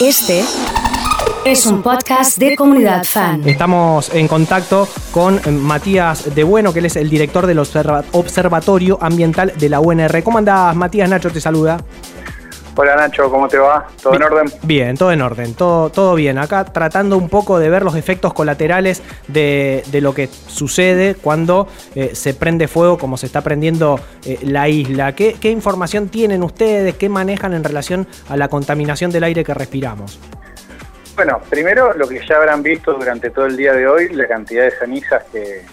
Este es un podcast de comunidad fan. Estamos en contacto con Matías de Bueno, que él es el director del Observatorio Ambiental de la UNR. ¿Cómo andás, Matías? Nacho te saluda. Hola Nacho, ¿cómo te va? ¿Todo en orden? Bien, todo en orden, todo, todo bien. Acá tratando un poco de ver los efectos colaterales de, lo que sucede cuando eh, se prende fuego, como se está prendiendo eh, la isla. ¿Qué, ¿Qué información tienen ustedes? ¿Qué manejan en relación a la contaminación del aire que respiramos? Bueno, primero lo que ya habrán visto durante todo el día de hoy, la cantidad de cenizas que,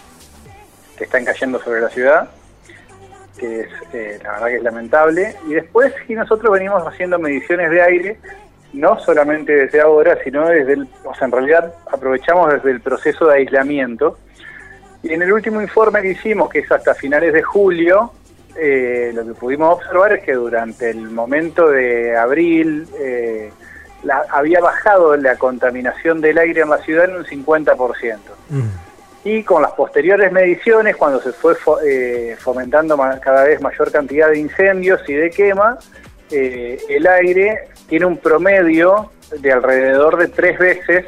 que están cayendo sobre la ciudad que es, eh, la verdad que es lamentable. Y después si nosotros venimos haciendo mediciones de aire, no solamente desde ahora, sino desde el, o sea, en realidad aprovechamos desde el proceso de aislamiento. Y en el último informe que hicimos, que es hasta finales de julio, eh, lo que pudimos observar es que durante el momento de abril eh, había bajado la contaminación del aire en la ciudad en un 50% y con las posteriores mediciones, cuando se fue eh, fomentando cada vez mayor cantidad de incendios y de quema, eh, el aire tiene un promedio de alrededor de tres veces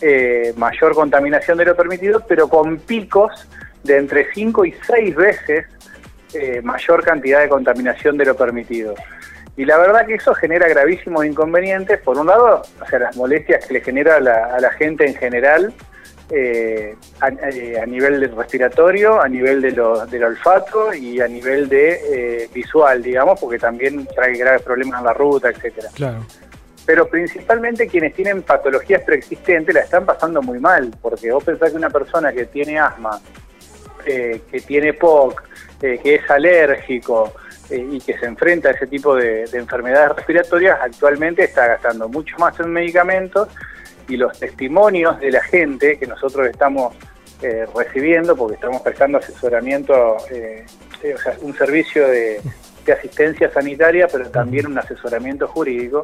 eh, mayor contaminación de lo permitido, pero con picos de entre cinco y seis veces mayor cantidad de contaminación de lo permitido. Y la verdad que eso genera gravísimos inconvenientes, por un lado, o sea, las molestias que le genera a la gente en general, eh, eh, a, nivel del respiratorio, a nivel de lo, del olfato y a nivel de eh, visual, digamos, porque también trae graves problemas en la ruta, etcétera. Claro. Pero principalmente quienes tienen patologías preexistentes la están pasando muy mal, porque vos pensás que una persona que tiene asma, que tiene POC, que es alérgico, y que se enfrenta a ese tipo de, de, enfermedades respiratorias, actualmente está gastando mucho más en medicamentos y los testimonios de la gente que nosotros estamos eh, recibiendo, porque estamos prestando asesoramiento, eh, eh, o sea, un servicio de, asistencia sanitaria, pero también un asesoramiento jurídico,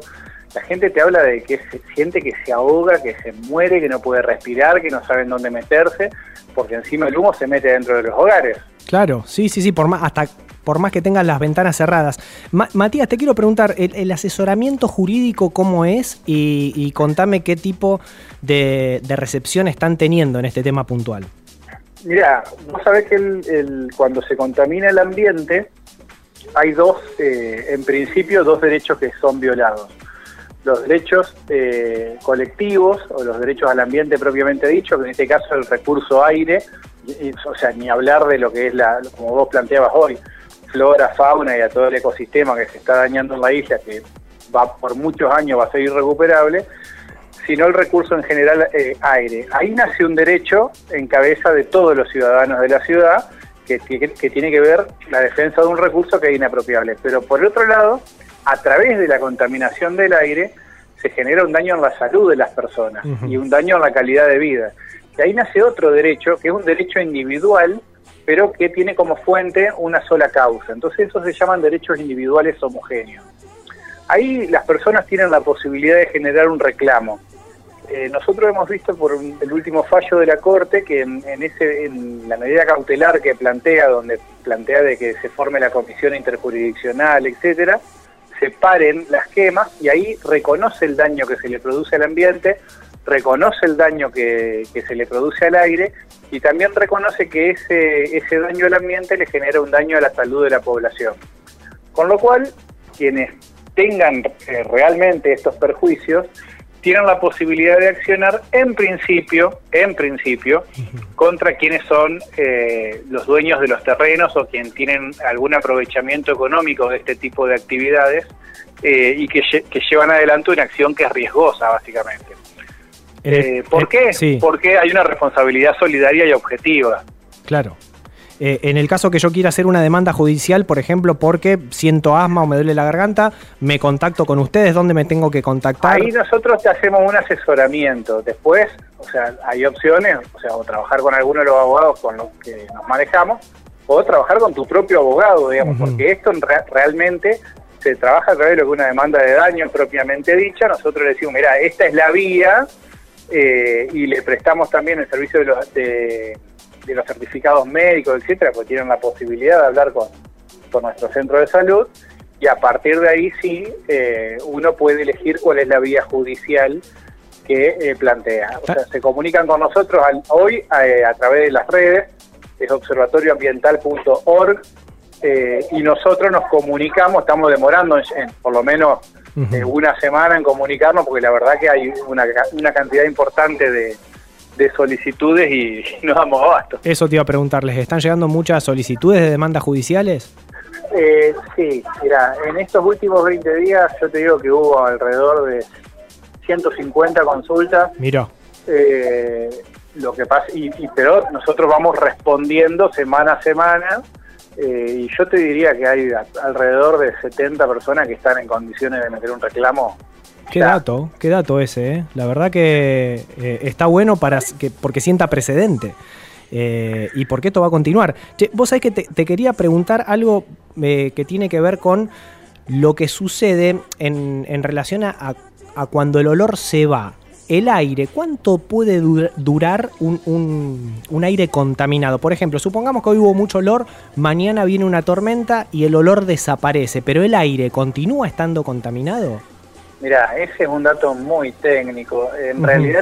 la gente te habla de que se siente que se ahoga, que se muere, que no puede respirar, que no saben dónde meterse, porque encima el humo se mete dentro de los hogares. Claro, sí, sí, sí, por más, hasta por más que tengan las ventanas cerradas. Matías, te quiero preguntar, ¿el, asesoramiento jurídico cómo es? Y, contame qué tipo de, recepción están teniendo en este tema puntual. Mira, vos sabés que el, cuando se contamina el ambiente, hay dos, eh, en principio, dos derechos que son violados. Los derechos eh, colectivos o los derechos al ambiente propiamente dicho, que en este caso el recurso aire, o sea, ni hablar de lo que es la, como vos planteabas hoy, flora, fauna y a todo el ecosistema que se está dañando en la isla, que va por muchos años va a ser irrecuperable, sino el recurso en general eh, aire. Ahí nace un derecho en cabeza de todos los ciudadanos de la ciudad que, que, tiene que ver la defensa de un recurso que es inapropiable. Pero por otro lado, a través de la contaminación del aire, se genera un daño en la salud de las personas y un daño en la calidad de vida. Y ahí nace otro derecho, que es un derecho individual pero que tiene como fuente una sola causa. Entonces esos se llaman derechos individuales homogéneos. Ahí las personas tienen la posibilidad de generar un reclamo. Eh, nosotros hemos visto por el último fallo de la Corte que en, ese, en la medida cautelar que plantea, donde plantea de que se forme la comisión interjurisdiccional, etcétera, se paren las quemas y ahí reconoce el daño que se le produce al ambiente, reconoce el daño que, se le produce al aire y también reconoce que ese, ese daño al ambiente le genera un daño a la salud de la población. Con lo cual, quienes tengan eh, realmente estos perjuicios tienen la posibilidad de accionar en principio, en principio, contra quienes son eh, los dueños de los terrenos o quienes tienen algún aprovechamiento económico de este tipo de actividades eh, y que, que llevan adelante una acción que es riesgosa, básicamente. Eh, ¿Por qué? Porque hay una responsabilidad solidaria y objetiva. Claro. Eh, en el caso que yo quiera hacer una demanda judicial, por ejemplo, porque siento asma o me duele la garganta, me contacto con ustedes, ¿dónde me tengo que contactar? Ahí nosotros te hacemos un asesoramiento. Después, o sea, hay opciones, o sea, o trabajar con alguno de los abogados con los que nos manejamos, o trabajar con tu propio abogado, digamos, porque esto realmente se trabaja a través de lo que una demanda de daño propiamente dicha. Nosotros le decimos, mira, esta es la vía eh, y le prestamos también el servicio de los, de, los certificados médicos, etcétera, porque tienen la posibilidad de hablar con, con nuestro centro de salud y a partir de ahí sí eh, uno puede elegir cuál es la vía judicial que eh, plantea. O sea, se comunican con nosotros al- hoy eh, a través de las redes, es observatorioambiental.org, eh, y nosotros nos comunicamos, estamos demorando en, en por lo menos Eh, una semana en comunicarnos, porque la verdad que hay una, una cantidad importante de, de solicitudes y no damos abasto. Eso te iba a preguntarles, ¿están llegando muchas solicitudes de demandas judiciales? Eh, sí, mira, en estos últimos 20 días yo te digo que hubo alrededor de 150 consultas, Mirá, eh, lo que pasa, y, y- pero nosotros vamos respondiendo semana a semana, eh, y yo te diría que hay a- alrededor de 70 personas que están en condiciones de meter un reclamo. qué dato, qué dato ese, ¿eh? La verdad que eh, está bueno para que, porque sienta precedente. Eh, y porque esto va a continuar. Che, vos sabés que te, te quería preguntar algo que tiene que ver con lo que sucede en, en relación a- a cuando el olor se va. El aire, ¿cuánto puede du- durar un, un- un aire contaminado? Por ejemplo, supongamos que hoy hubo mucho olor, mañana viene una tormenta y el olor desaparece, pero el aire continúa estando contaminado. Mira, ese es un dato muy técnico. En realidad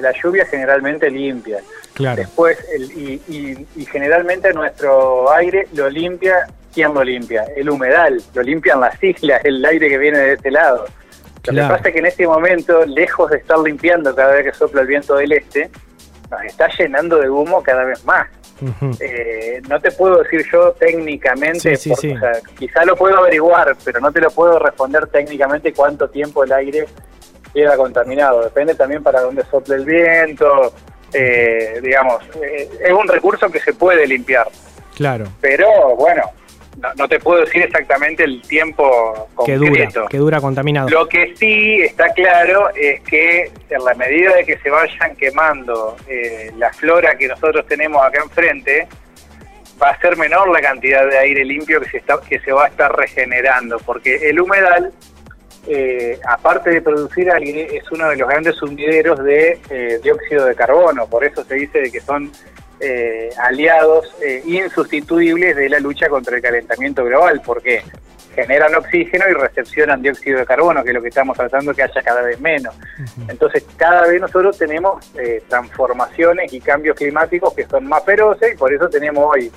la lluvia generalmente limpia. Claro. Después, el- y, y- y generalmente nuestro aire lo limpia, ¿quién lo limpia? El humedal, lo limpian las islas, el aire que viene de este lado. Lo Claro. que pasa es que en este momento, lejos de estar limpiando cada vez que sopla el viento del este, nos está llenando de humo cada vez más. Eh, no te puedo decir yo técnicamente, Sí, sí, porque, sí. o sea, quizá lo puedo averiguar, pero no te lo puedo responder técnicamente cuánto tiempo el aire queda contaminado. Depende también para dónde sople el viento. eh, digamos, eh, es un recurso que se puede limpiar, Claro. pero bueno, no, no te puedo decir exactamente el tiempo Que dura, dura contaminado. Lo que sí está claro es que en la medida de que se vayan quemando eh, la flora que nosotros tenemos acá enfrente, va a ser menor la cantidad de aire limpio que se, está, que se va a estar regenerando, porque el humedal, eh, aparte de producir aire, es uno de los grandes sumideros de eh, dióxido de carbono, por eso se dice de que son eh, aliados eh, insustituibles de la lucha contra el calentamiento global, porque generan oxígeno y recepcionan dióxido de carbono, que es lo que estamos tratando que haya cada vez menos. Entonces, cada vez nosotros tenemos eh, transformaciones y cambios climáticos que son más feroces y por eso tenemos hoy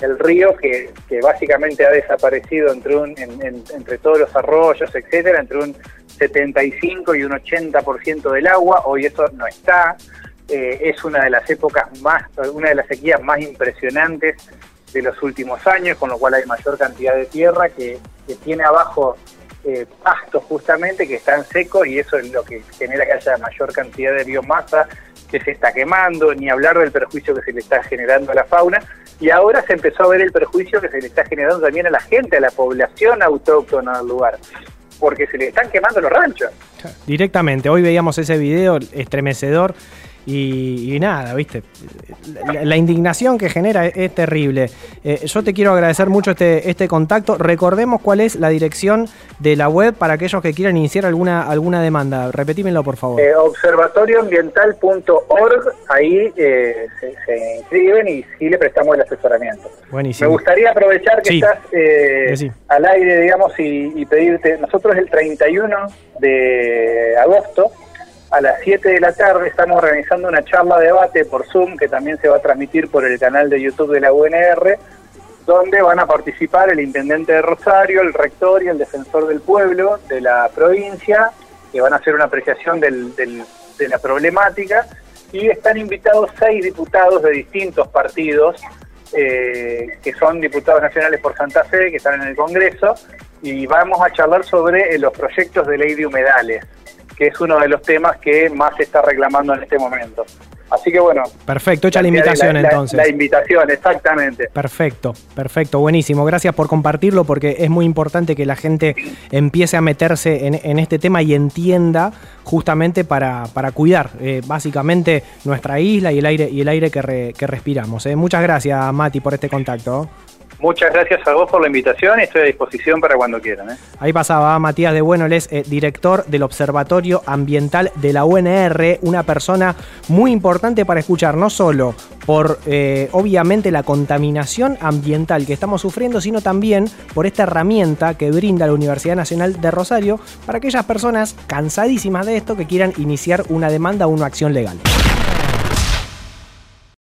el río que, que básicamente ha desaparecido entre, un, en- en- entre todos los arroyos, etcétera, entre un 75 y un 80% del agua, hoy eso no está. Eh, es una de las épocas más, una de las sequías más impresionantes de los últimos años, con lo cual hay mayor cantidad de tierra que, tiene abajo eh, pastos justamente que están secos y eso es lo que genera que haya mayor cantidad de biomasa que se está quemando, ni hablar del perjuicio que se le está generando a la fauna. Y ahora se empezó a ver el perjuicio que se le está generando también a la gente, a la población autóctona del lugar, porque se le están quemando los ranchos. Directamente, hoy veíamos ese video estremecedor y, y nada, viste, la, la indignación que genera es, es terrible. Eh, yo te quiero agradecer mucho este, este contacto. Recordemos cuál es la dirección de la web para aquellos que quieran iniciar alguna, alguna demanda. Repetímelo, por favor. Eh, observatorioambiental.org, ahí eh, se, se inscriben y sí le prestamos el asesoramiento. Me Buenísimo. gustaría aprovechar que Sí. estás eh, Decí. al aire, digamos, y, y pedirte, nosotros el 31 de agosto a las 7 de la tarde estamos organizando una charla debate por Zoom que también se va a transmitir por el canal de YouTube de la UNR, donde van a participar el intendente de Rosario, el rector y el defensor del pueblo de la provincia, que van a hacer una apreciación del- de la problemática, y están invitados seis diputados de distintos partidos, eh, que son diputados nacionales por Santa Fe, que están en el Congreso, y vamos a charlar sobre eh, los proyectos de ley de humedales, que es uno de los temas que más se está reclamando en este momento. Así que bueno. Perfecto, hecha la invitación la- la- entonces. La invitación, exactamente. Perfecto, perfecto, buenísimo. Gracias por compartirlo porque es muy importante que la gente empiece a meterse en, en este tema y entienda justamente para, para cuidar eh, básicamente nuestra isla y el aire, y el aire que, re- que respiramos. eh. Muchas gracias, Mati, por este contacto. Muchas gracias a vos por la invitación y estoy a disposición para cuando quieran. ¿eh? Ahí pasaba Matías de Bueno, él es eh, director del Observatorio Ambiental de la UNR, una persona muy importante para escuchar, no solo por eh, obviamente la contaminación ambiental que estamos sufriendo, sino también por esta herramienta que brinda la Universidad Nacional de Rosario para aquellas personas cansadísimas de esto que quieran iniciar una demanda o una acción legal.